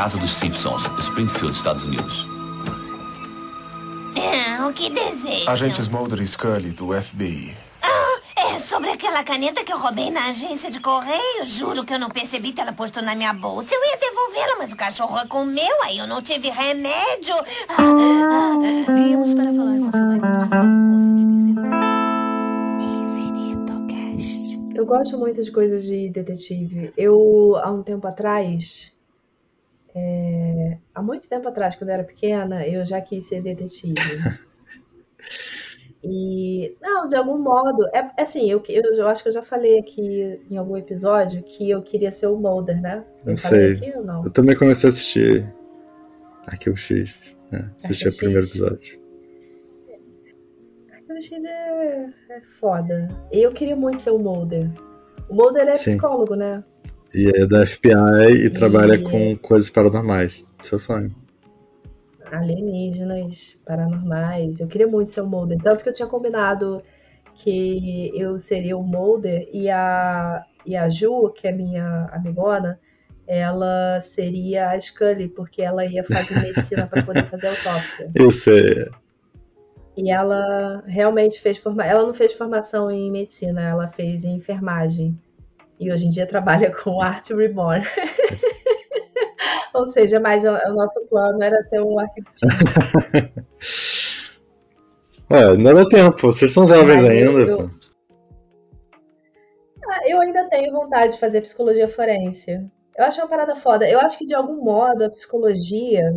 casa dos Simpsons, Springfield, Estados Unidos. É, o que deseja? Agentes Mulder e Scully, do FBI. Ah, é sobre aquela caneta que eu roubei na agência de correio. Juro que eu não percebi que ela postou na minha bolsa. Eu ia devolvê-la, mas o cachorro a comeu, aí eu não tive remédio. Ah, ah, Viemos para falar com seu marido sobre o encontro de terceiro Eu gosto muito de coisas de detetive. Eu, há um tempo atrás, é, há muito tempo atrás, quando eu era pequena, eu já quis ser detetive. E, não, de algum modo, é é assim, eu, eu, eu acho que eu já falei aqui em algum episódio que eu queria ser o Mulder, né? Eu Não sei. aqui não? Eu também comecei a assistir Arquivo X. Né? Assisti Arquivo o primeiro X. episódio. Achei ele é, é foda. Eu queria muito ser o Mulder. O Mulder é Sim. psicólogo, né? E é da FBI e trabalha E- com coisas paranormais. Seu sonho. alienígenas, paranormais. Eu queria muito ser o Mulder. Tanto que eu tinha combinado que eu seria o Mulder e a, e a Ju, que é minha amigona, ela seria a Scully, porque ela ia fazer medicina para poder fazer autópsia. Isso é. E ela realmente fez formação. Ela não fez formação em medicina, ela fez em enfermagem. E hoje em dia trabalha com arte reborn. Ou seja, mas o, o nosso plano era ser um arquiteto. Ué, não dá tempo. Vocês são jovens Mas ainda, eu-. Ah, eu ainda tenho vontade de fazer psicologia forense. Eu acho uma parada foda. Eu acho que de algum modo a psicologia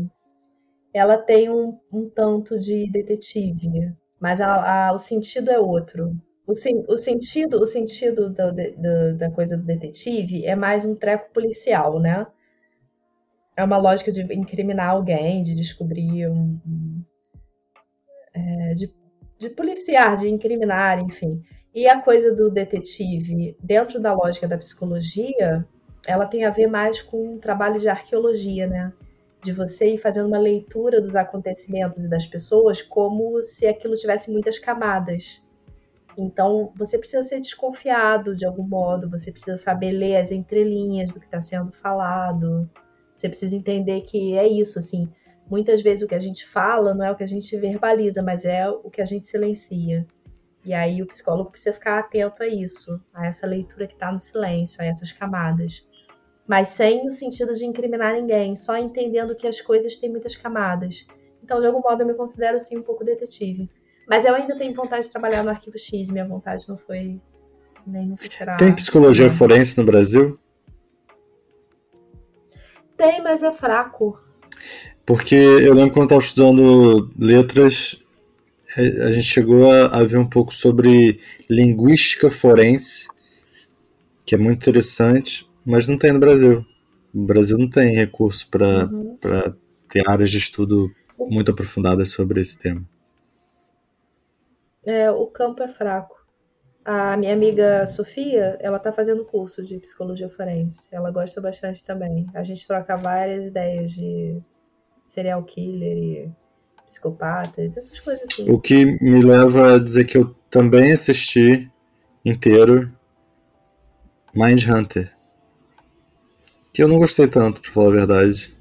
ela tem um, um tanto de detetive, mas a- a- o sentido é outro. O, sen- o sentido, o sentido do- do- da coisa do detetive é mais um treco policial, né? É uma lógica de incriminar alguém, de descobrir um, um- é, de, de policiar, de incriminar, enfim. E a coisa do detetive, dentro da lógica da psicologia, ela tem a ver mais com um trabalho de arqueologia, né? De você ir fazendo uma leitura dos acontecimentos e das pessoas como se aquilo tivesse muitas camadas. Então, você precisa ser desconfiado de algum modo, você precisa saber ler as entrelinhas do que está sendo falado. Você precisa entender que é isso, assim. Muitas vezes o que a gente fala não é o que a gente verbaliza, mas é o que a gente silencia. E aí o psicólogo precisa ficar atento a isso, a essa leitura que está no silêncio, a essas camadas. Mas sem o sentido de incriminar ninguém, só entendendo que as coisas têm muitas camadas. Então, de algum modo, eu me considero sim um pouco detetive. Mas eu ainda tenho vontade de trabalhar no Arquivo X, minha vontade não foi nem nunca será. Tem psicologia forense no Brasil? Tem, mas é fraco. Porque eu lembro quando eu estava estudando letras, a a gente chegou a, a ver um pouco sobre linguística forense, que é muito interessante, mas não tem no Brasil. O Brasil não tem recurso para Uhum. para ter áreas de estudo muito aprofundadas sobre esse tema. É, o campo é fraco. A minha amiga Sofia, ela tá fazendo curso de psicologia forense. Ela gosta bastante também. A gente troca várias ideias de serial killer e psicopatas, essas coisas assim. O que me leva a dizer que eu também assisti inteiro Mindhunter. Que eu não gostei tanto, pra falar a verdade.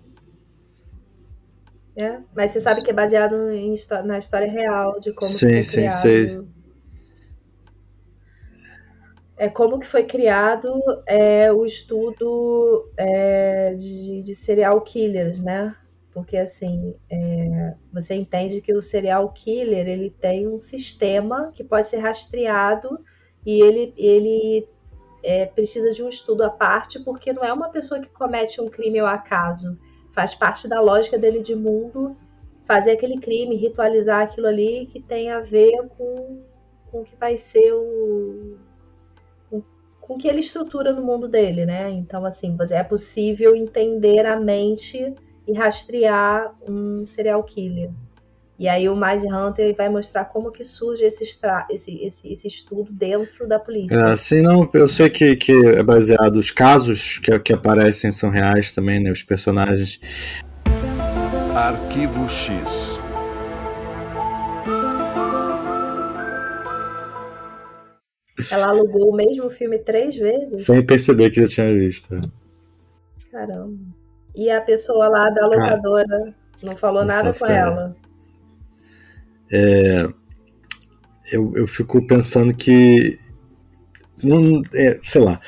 É, mas você sabe que é baseado em na história real de como Sim, foi sim, criado. sei. É como que foi criado é, o estudo é, de, de serial killers, né? Porque assim, é, você entende que o serial killer ele tem um sistema que pode ser rastreado e ele, ele é, precisa de um estudo à parte, porque não é uma pessoa que comete um crime ao acaso. Faz parte da lógica dele de mundo fazer aquele crime, ritualizar aquilo ali que tem a ver com, com o que vai ser o. com, com o que ele estrutura no mundo dele, né? Então, assim, é possível entender a mente e rastrear um serial killer. E aí o Mind Hunter vai mostrar como que surge esse, estra- esse, esse, esse estudo dentro da polícia. É, assim, não, eu sei que, que é baseado, os casos que, que aparecem são reais também, né? Os personagens. Arquivo X. Ela alugou o mesmo filme três vezes? Sem perceber que já tinha visto. Caramba. e a pessoa lá da locadora não falou nada com ideia. Ela. Eu, eu fico pensando que. Não, é, sei lá.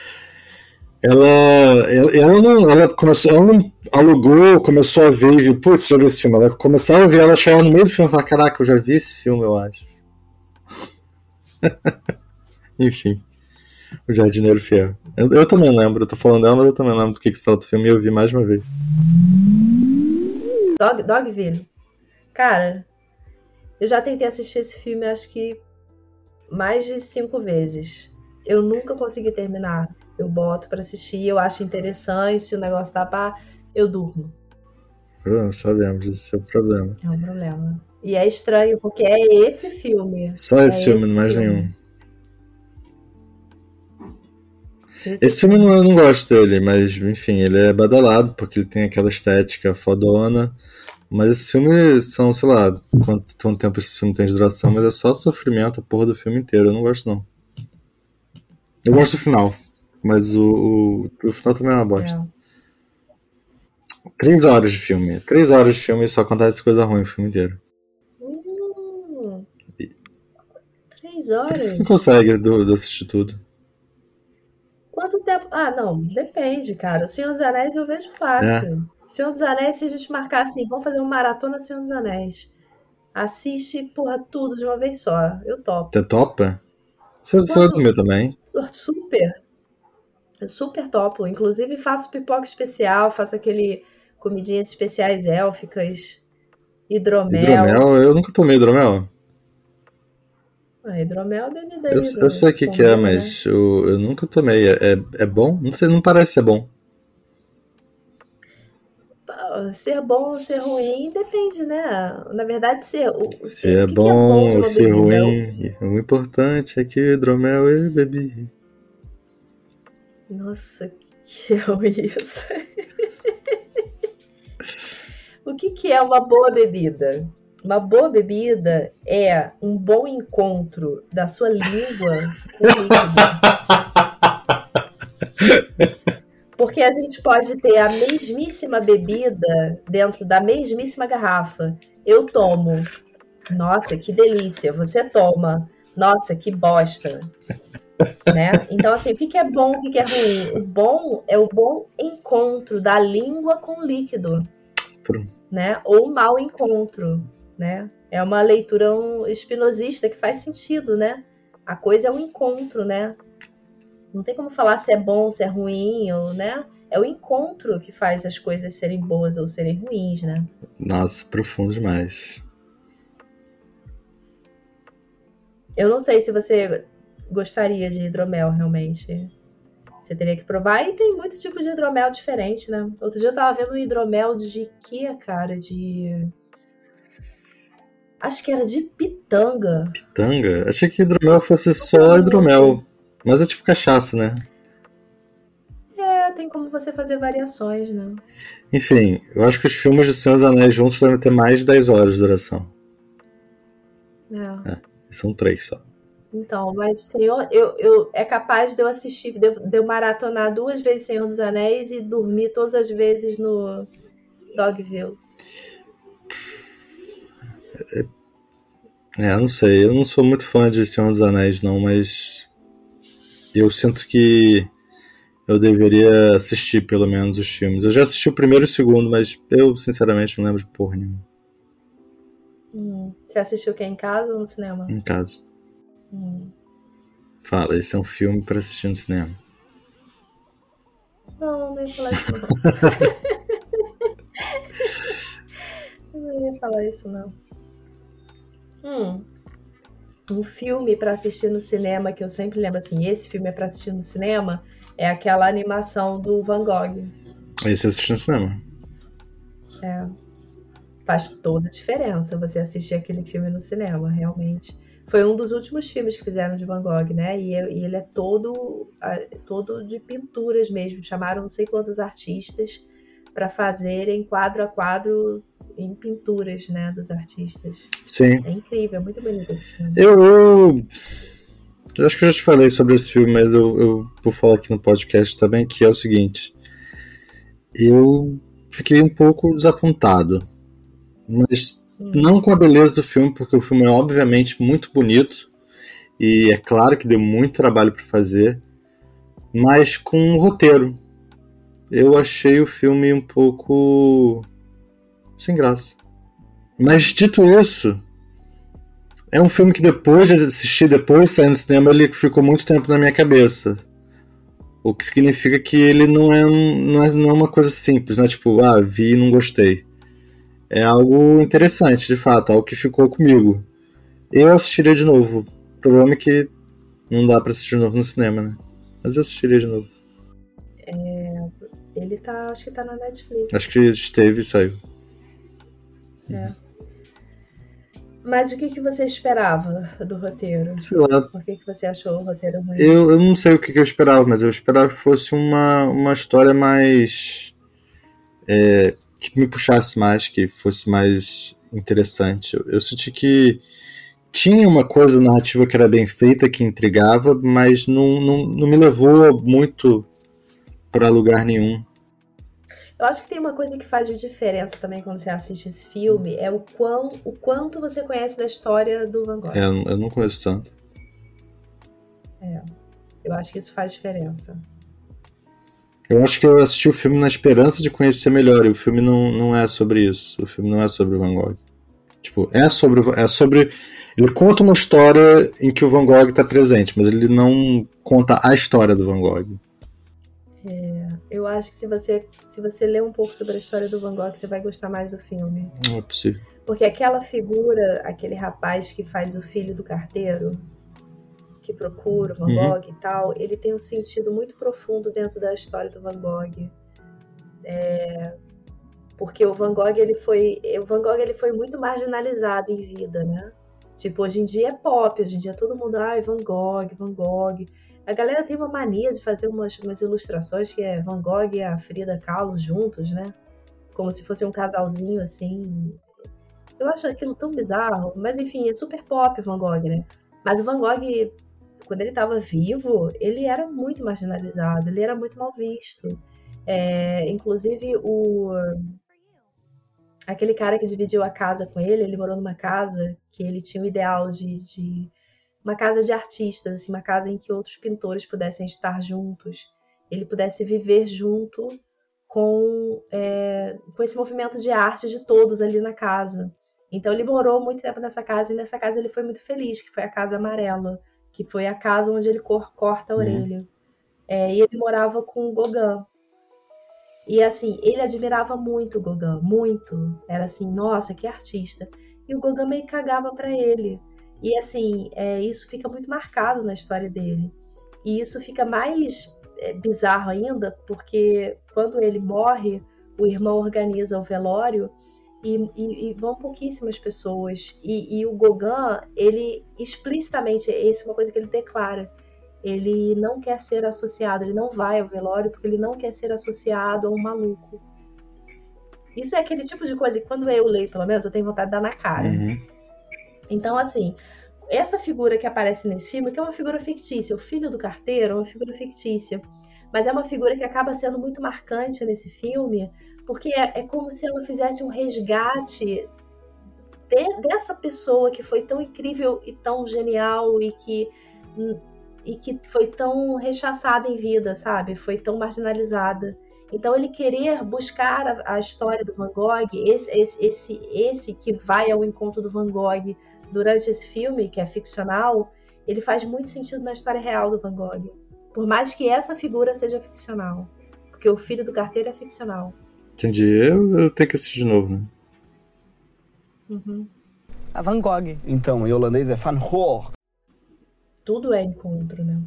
Ela, ela, ela não, ela começou, ela não alugou, começou a ver e viu, putz, já vi esse filme. Ela começava a ver, ela chegava no meio do filme e falava, caraca, eu já vi esse filme, eu acho. Enfim. O Jardineiro Fiel. Eu, eu também lembro, eu tô falando dela, mas eu também lembro do que, que se o filme e eu vi mais uma vez. Dog, Dogville. Cara, eu já tentei assistir esse filme acho que mais de cinco vezes. Eu nunca consegui terminar. Eu boto pra assistir, eu acho interessante, o negócio tá pá, eu durmo. Pronto, sabemos, esse é o problema. É um problema. E é estranho, porque é esse filme. Só esse É filme, esse mais filme. nenhum. Esse filme eu não, eu não gosto dele, mas enfim, ele é badalado porque ele tem aquela estética fodona. Mas esse filme são, sei lá, quanto, quanto tempo esse filme tem de duração, mas é só sofrimento a porra do filme inteiro. Eu não gosto, não. Eu gosto do final, mas o, o, o final também é uma bosta. É. Três horas de filme. Três horas de filme e só acontece coisa ruim o filme inteiro. Hum, três Por isso horas? você não consegue do, do assistir tudo. Quanto tempo? Ah, não, depende, cara. O Senhor dos Anéis eu vejo fácil. Senhor dos Anéis, se a gente marcar assim, vamos fazer uma maratona Senhor dos Anéis. Assiste, porra, tudo de uma vez só. Eu topo. Você topa? Você, você vai dormir também? Super. Super topo. Inclusive faço pipoca especial, faço aquele comidinhas especiais élficas, hidromel. Hidromel? Eu nunca tomei hidromel. Ah, hidromel é bebida Eu, eu sei o que, que é, comum, né? mas eu, eu nunca tomei. É, é, é bom? Não sei, não parece ser bom. Ser bom ou ser ruim depende, né? Na verdade, ser. O, Se é que bom ou é bebida? ruim. O importante é que hidromel eu bebi. Nossa, que é isso? o que, que é uma boa bebida? Uma boa bebida é um bom encontro da sua língua com o líquido. Porque a gente pode ter a mesmíssima bebida dentro da mesmíssima garrafa. Eu tomo. Nossa, que delícia. Você toma. Nossa, que bosta. Né? Então, assim, o que, é bom, o que, é ruim? O bom é o bom encontro da língua com o líquido, Pronto. né? Ou o mau encontro, né? É uma leitura espinosista que faz sentido, né? A coisa é um encontro, né? Não tem como falar se é bom, se é ruim, ou, né? É o encontro que faz as coisas serem boas ou serem ruins, né? Nossa, profundo demais. Eu não sei se você gostaria de hidromel, realmente. Você teria que provar. E tem muito tipo de hidromel diferente, né? Outro dia eu tava vendo um hidromel de quê, cara? De. Acho que era de pitanga. Tanga? Achei que hidromel fosse só hidromel. Mas é tipo cachaça, né? É, tem como você fazer variações, né? Enfim, eu acho que os filmes de Senhor dos Anéis juntos devem ter mais de 10 horas de duração. É. São três só. Então, mas Senhor, eu, eu é capaz de eu assistir, de eu, de eu maratonar duas vezes Senhor dos Anéis e dormir todas as vezes no Dogville. É, eu não sei. Eu não sou muito fã de Senhor dos Anéis, não, mas. Eu sinto que eu deveria assistir pelo menos os filmes. Eu já assisti o primeiro e o segundo, mas eu sinceramente não lembro de porra nenhuma. Hum. Você assistiu o que em casa ou no cinema? Em casa. Hum. Fala, esse é um filme pra assistir no cinema. Não, não ia falar isso não. não ia falar isso não. Hum. Um filme pra assistir no cinema que eu sempre lembro assim, esse filme é pra assistir no cinema, é aquela animação do Van Gogh. Esse eu assisti no cinema. Faz toda a diferença você assistir aquele filme no cinema, realmente. Foi um dos últimos filmes que fizeram de Van Gogh, né? E, é- e ele é todo, todo de pinturas mesmo. Chamaram não sei quantos artistas para fazerem quadro a quadro em pinturas, né, dos artistas. Sim. É incrível, é muito bonito esse filme. Eu, eu, eu acho que eu já te falei sobre esse filme, mas eu, eu vou falar aqui no podcast também, que é o seguinte. Eu fiquei um pouco desapontado. Mas não com a beleza do filme, porque o filme é obviamente muito bonito. E é claro que deu muito trabalho para fazer. Mas com o roteiro. Eu achei o filme um pouco. Sem graça. Mas dito isso, é um filme que depois de assistir, depois de sair no cinema, ele ficou muito tempo na minha cabeça. O que significa que ele não é, não é, não é uma coisa simples, não é tipo, ah, vi e não gostei. É algo interessante, de fato, algo que ficou comigo. Eu assistiria de novo. O problema é que não dá pra assistir de novo no cinema, né? Mas eu assistiria de novo. É, ele tá, acho que tá na Netflix. Acho que esteve e saiu. É. Mas o que, que você esperava do roteiro? Sei lá, Por que, que você achou o roteiro ruim? Eu, eu não sei o que, que eu esperava, mas eu esperava que fosse uma, uma história mais. é, que me puxasse mais, que fosse mais interessante. Eu, eu senti que tinha uma coisa narrativa que era bem feita, que intrigava, mas não, não, não me levou muito para lugar nenhum. Eu acho que tem uma coisa que faz diferença também quando você assiste esse filme, é o, quão, o quanto você conhece da história do Van Gogh. É, eu, não conheço tanto. Eu acho que isso faz diferença. Eu acho que eu assisti o filme na esperança de conhecer melhor, e o filme não, não é sobre isso. O filme não é sobre o Van Gogh. Tipo, é sobre, é sobre. Ele conta uma história em que o Van Gogh está presente, mas ele não conta a história do Van Gogh. Eu acho que se você, se você ler um pouco sobre a história do Van Gogh, você vai gostar mais do filme. Não é possível. Porque aquela figura, aquele rapaz que faz o filho do carteiro, que procura o Van Uhum. Gogh e tal, ele tem um sentido muito profundo dentro da história do Van Gogh. É, porque o Van Gogh ele foi, o Van Gogh ele foi muito marginalizado em vida, né? Tipo, hoje em dia é pop, hoje em dia todo mundo, ai, Van Gogh, Van Gogh. A galera tem uma mania de fazer umas, umas ilustrações que é Van Gogh e a Frida Kahlo juntos, né? Como se fosse um casalzinho assim. Eu acho aquilo tão bizarro, mas enfim, é super pop Van Gogh, né? Mas o Van Gogh, quando ele estava vivo, ele era muito marginalizado, ele era muito mal visto. É, inclusive, o aquele cara que dividiu a casa com ele, ele morou numa casa que ele tinha o ideal de, de uma casa de artistas, assim, uma casa em que outros pintores pudessem estar juntos, ele pudesse viver junto com, é, com esse movimento de arte de todos ali na casa. Então ele morou muito tempo nessa casa e nessa casa ele foi muito feliz, que foi a casa amarela, que foi a casa onde ele cor- corta a Uhum. orelha. É, e ele morava com o Gauguin. E assim, ele admirava muito o Gauguin, muito. Era assim, nossa, que artista. E o Gauguin meio cagava pra ele. E assim, é, isso fica muito marcado na história dele. E isso fica mais é, bizarro ainda, porque quando ele morre, o irmão organiza o velório e, e- e vão pouquíssimas pessoas. E, e o Gauguin, ele explicitamente, essa é uma coisa que ele declara, ele não quer ser associado, ele não vai ao velório porque ele não quer ser associado a um maluco. Isso é aquele tipo de coisa que quando eu leio, pelo menos, eu tenho vontade de dar na cara. Uhum. Então, assim, essa figura que aparece nesse filme, que é uma figura fictícia, o filho do carteiro é uma figura fictícia, mas é uma figura que acaba sendo muito marcante nesse filme, porque é, é como se ela fizesse um resgate de- dessa pessoa que foi tão incrível e tão genial e que e que foi tão rechaçada em vida, sabe? Foi tão marginalizada. Então ele querer buscar a, a história do Van Gogh, esse, esse, esse, esse que vai ao encontro do Van Gogh durante esse filme, que é ficcional, ele faz muito sentido na história real do Van Gogh. Por mais que essa figura seja ficcional. Porque o filho do carteiro é ficcional. Entendi. Eu, eu tenho que assistir de novo, né? Uhum. A Van Gogh. Então, em holandês é Van Gogh. Tudo é encontro, né?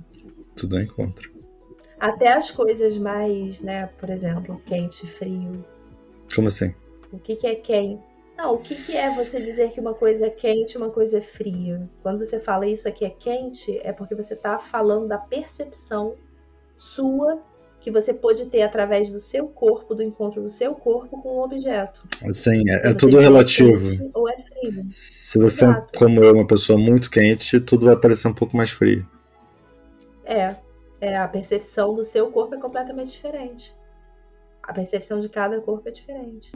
Tudo eu encontro. Até as coisas mais, né? Por exemplo, quente frio. Como assim? O que, que é quente? Não, o que, que é você dizer que uma coisa é quente e uma coisa é fria? Quando você fala isso aqui é quente, é porque você está falando da percepção sua que você pode ter através do seu corpo, do encontro do seu corpo com o objeto. Assim, é, é Então, você tudo diz relativo. ou é frio. Se você, Exato. como eu, é uma pessoa muito quente, tudo vai parecer um pouco mais frio. É, é a percepção do seu corpo é completamente diferente. A percepção de cada corpo é diferente.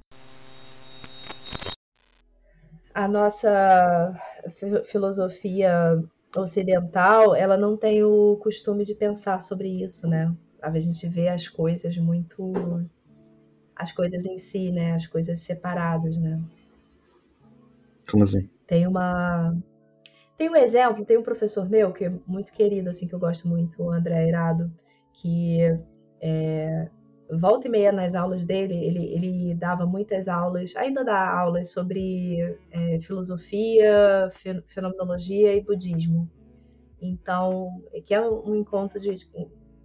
A nossa filosofia ocidental, ela não tem o costume de pensar sobre isso, né? A gente vê as coisas muito as coisas em si, né? As coisas separadas, né? Como assim? Tem uma tem um exemplo, tem um professor meu que é muito querido, assim, que eu gosto muito, o André Irado, que é, volta e meia nas aulas dele, ele, ele dava muitas aulas, ainda dá aulas sobre é, filosofia, fenomenologia e budismo. Então, que é um encontro de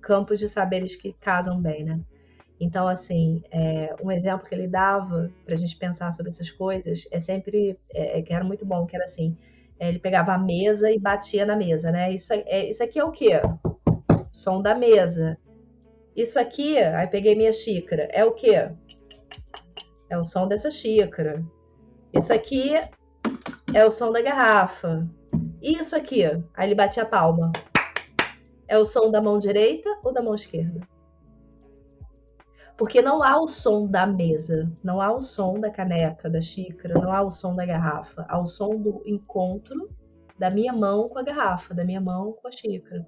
campos de saberes que casam bem, né? Então, assim, é, um exemplo que ele dava para a gente pensar sobre essas coisas é sempre, é, que era muito bom, que era assim, é, ele pegava a mesa e batia na mesa, né? Isso, é, isso aqui é o quê? Som da mesa. Isso aqui, aí peguei minha xícara, é o quê? É o som dessa xícara. Isso aqui é o som da garrafa. E isso aqui, aí ele batia a palma. É o som da mão direita ou da mão esquerda? Porque não há o som da mesa, não há o som da caneca, da xícara, não há o som da garrafa. Há o som do encontro da minha mão com a garrafa, da minha mão com a xícara.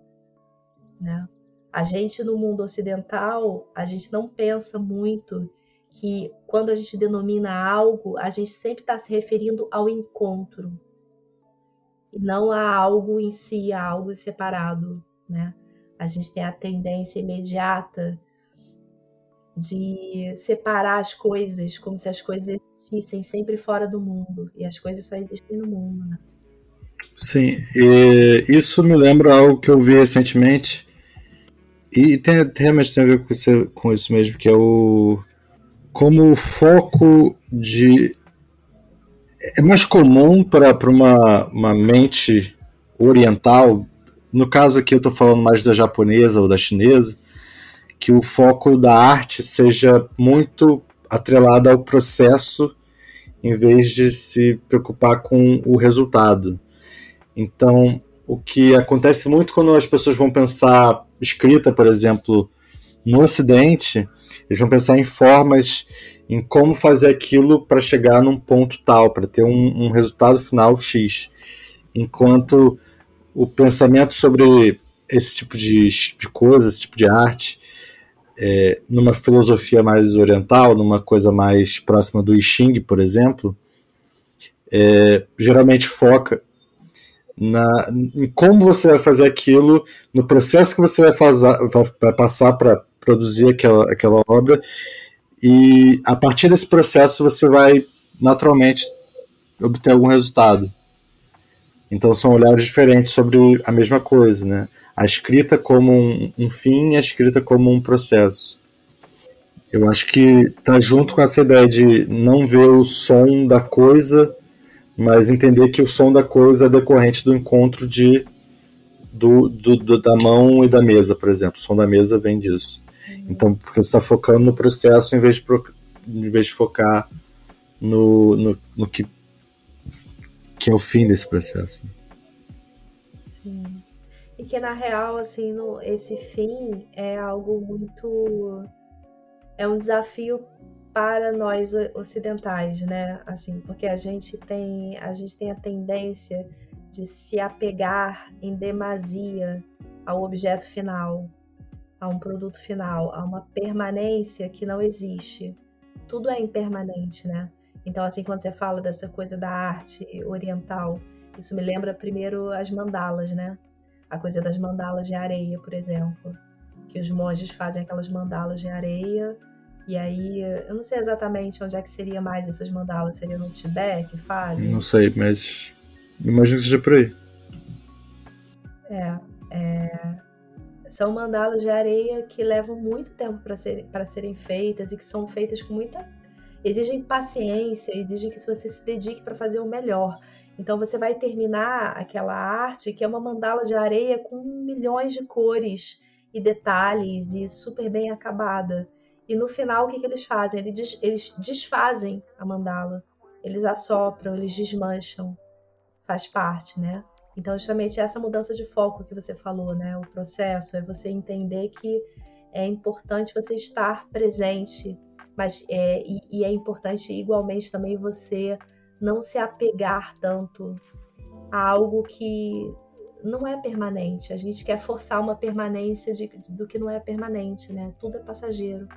Né? A gente no mundo ocidental, a gente não pensa muito que quando a gente denomina algo, a gente sempre está se referindo ao encontro e não a algo em si, a algo separado, né? A gente tem a tendência imediata de separar as coisas como se as coisas existissem sempre fora do mundo e as coisas só existem no mundo, né? Sim, isso me lembra algo que eu vi recentemente e tem, realmente tem a ver com isso, com isso mesmo, que é o. Como o foco de. É mais comum para uma, uma mente oriental, no caso aqui eu estou falando mais da japonesa ou da chinesa, que o foco da arte seja muito atrelado ao processo em vez de se preocupar com o resultado. Então, o que acontece muito quando as pessoas vão pensar escrita, por exemplo, no Ocidente, eles vão pensar em formas, em como fazer aquilo para chegar num ponto tal, para ter um, um, resultado final X. Enquanto o pensamento sobre esse tipo de, de coisa, esse tipo de arte, é, numa filosofia mais oriental, numa coisa mais próxima do I Ching, por exemplo, é, geralmente foca na, em como você vai fazer aquilo, no processo que você vai, fazer, vai passar para produzir aquela, aquela obra, e a partir desse processo você vai naturalmente obter algum resultado. Então são olhares diferentes sobre a mesma coisa, né? A escrita como um, um fim e a escrita como um processo. Eu acho que tá junto com essa ideia de não ver o som da coisa mas entender que o som da coisa é decorrente do encontro de do, do, do, da mão e da mesa, por exemplo. O som da mesa vem disso. Então, porque você está focando no processo em vez de, em vez de focar no, no, no que, que é o fim desse processo. Sim. E que na real, assim, no, esse fim é algo muito. É um desafio para nós ocidentais, né? Assim, porque a gente tem a gente tem a tendência de se apegar em demasia ao objeto final, a um produto final, a uma permanência que não existe. Tudo é impermanente, né? Então, assim, quando você fala dessa coisa da arte oriental, isso me lembra primeiro as mandalas, né? A coisa das mandalas de areia, por exemplo, que os monges fazem aquelas mandalas de areia e aí, eu não sei exatamente onde é que seria mais essas mandalas. Seria no Tibete que fazem? Não sei, mas imagino que seja por aí. É, é, são mandalas de areia que levam muito tempo para ser, serem feitas e que são feitas com muita. exigem paciência, exigem que você se dedique para fazer o melhor. Então você vai terminar aquela arte que é uma mandala de areia com milhões de cores e detalhes e super bem acabada. E no final, o que, que eles fazem? Eles, eles desfazem a mandala, eles assopram, eles desmancham. Faz parte, né? Então, justamente essa mudança de foco que você falou, né? O processo é você entender que é importante você estar presente Mas é, e, e é importante igualmente também você não se apegar tanto a algo que não é permanente. A gente quer forçar uma permanência de, do que não é permanente, né? Tudo é passageiro.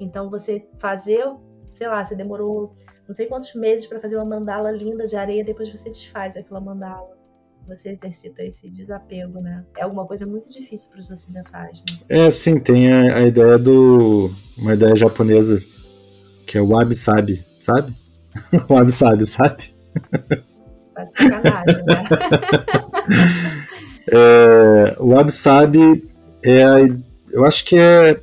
Então você fazer, sei lá, você demorou não sei quantos meses para fazer uma mandala linda de areia, depois você desfaz aquela mandala. Você exercita esse desapego, né? É alguma coisa muito difícil para os ocidentais. Né? É, sim, tem a, a, ideia do. Uma ideia japonesa, que é o wabi-sabi, sabe? o wabi-sabi, sabe? Tá sacanagem, né? é, o wabi-sabi é. Eu acho que é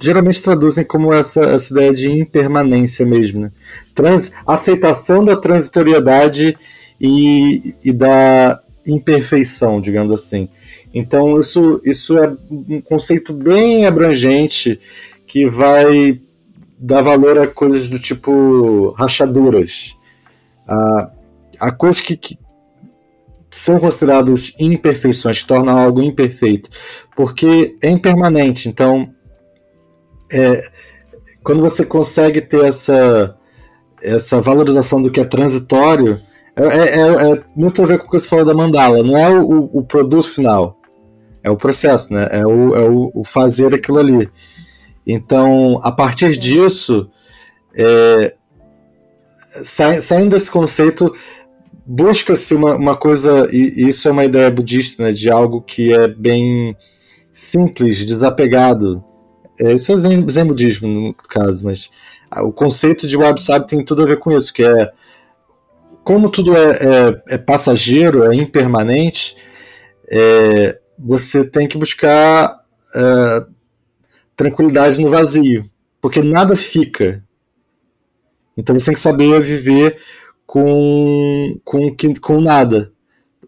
geralmente traduzem como essa, essa ideia de impermanência mesmo. Né? Trans, aceitação da transitoriedade e, e da imperfeição, digamos assim. Então, isso, isso é um conceito bem abrangente que vai dar valor a coisas do tipo rachaduras, a, a coisas que, que são consideradas imperfeições, que tornam algo imperfeito, porque é impermanente. Então, é, quando você consegue ter essa, essa valorização do que é transitório, é, é, é, é muito a ver com o que você falou da mandala. Não é o, o produto final, é o processo, né? É o, é o, o fazer aquilo ali. Então, a partir disso, é, saindo desse conceito, busca-se uma, uma coisa, e isso é uma ideia budista, né, de algo que é bem simples, desapegado, é, isso é zen, zen budismo, no caso, mas o conceito de wabi-sabi tem tudo a ver com isso, que é como tudo é, é, é passageiro, é impermanente, é, você tem que buscar é, tranquilidade no vazio, porque nada fica. Então você tem que saber viver com, com, com nada.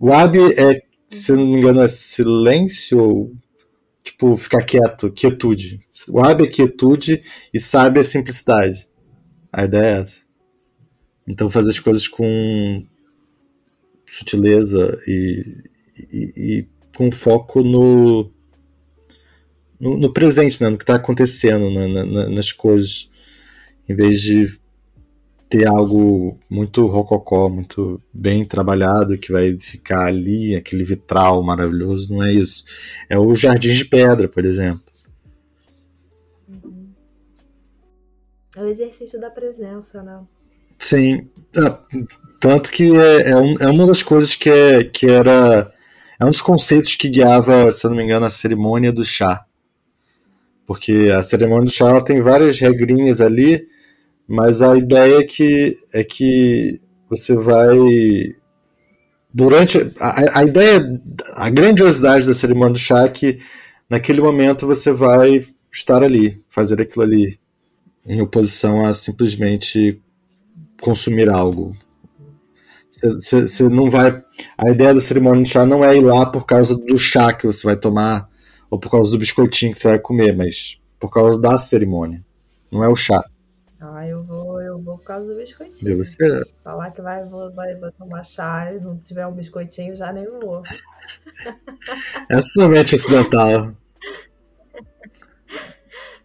Wabi é, se não me engano, é silêncio ou tipo, ficar quieto, quietude. O Wabi é quietude e sabe a simplicidade. A ideia é essa. Então fazer as coisas com sutileza e, e, e com foco no, no, no, presente, né? no que está acontecendo na, na, nas coisas, em vez de ter algo muito rococó, muito bem trabalhado, que vai ficar ali, aquele vitral maravilhoso, não é isso. É o Jardim de Pedra, por exemplo. Uhum. É o exercício da presença, né? Sim. Ah, tanto que é, é, um, é, uma das coisas que, é, que era. É um dos conceitos que guiava, se eu não me engano, a cerimônia do chá. Porque a cerimônia do chá tem várias regrinhas ali mas a ideia é que, é que você vai. Durante. A, a ideia, a grandiosidade da cerimônia do chá é que naquele momento você vai estar ali, fazer aquilo ali, em oposição a simplesmente consumir algo. Você, não vai. A ideia da cerimônia do chá não é ir lá por causa do chá que você vai tomar, ou por causa do biscoitinho que você vai comer, mas por causa da cerimônia. Não é o chá. Ah, eu vou, eu vou por causa do biscoitinho. E você? Falar que vai, vou, vai, vou tomar chá e não tiver um biscoitinho, já nem vou. É somente ocidental.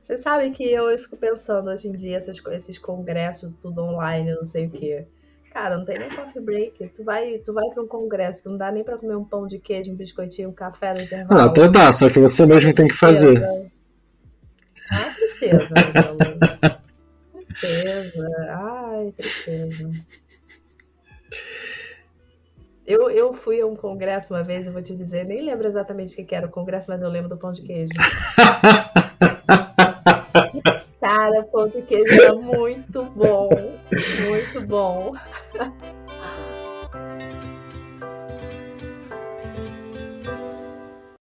Você sabe que eu, eu fico pensando hoje em dia, esses, esses congressos, tudo online, não sei o quê. Cara, não tem nem coffee break. Tu vai, tu vai para um congresso que não dá nem para comer um pão de queijo, um biscoitinho, um café no intervalo. Não, até dá, só que você mesmo tem que fazer. Ah, tristeza. Tristeza. Ai, tristeza. Eu, eu fui a um congresso uma vez, eu vou te dizer, nem lembro exatamente o que era o congresso, mas eu lembro do pão de queijo. Cara, pão de queijo era muito bom. Muito bom.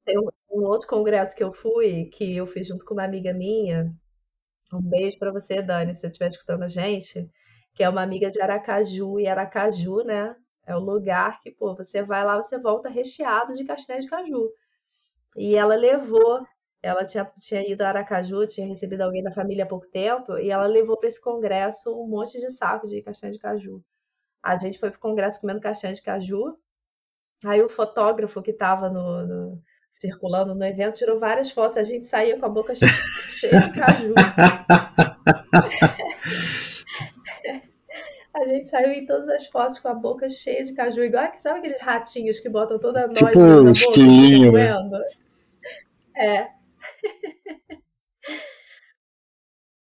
Tem um, um outro congresso que eu fui, que eu fiz junto com uma amiga minha, um beijo para você, Dani, se você estiver escutando a gente, que é uma amiga de Aracaju, e Aracaju, né, é o lugar que, pô, você vai lá, você volta recheado de castanha de caju. E ela levou, ela tinha, tinha ido a Aracaju, tinha recebido alguém da família há pouco tempo, e ela levou para esse congresso um monte de saco de castanha de caju. A gente foi pro congresso comendo castanha de caju. Aí o fotógrafo que estava no, no, circulando no evento tirou várias fotos. A gente saía com a boca cheia cheio de caju. a gente saiu em todas as fotos com a boca cheia de caju, igual que sabe aqueles ratinhos que botam toda a tipo noite tipo, na boca, estilinho, né? É.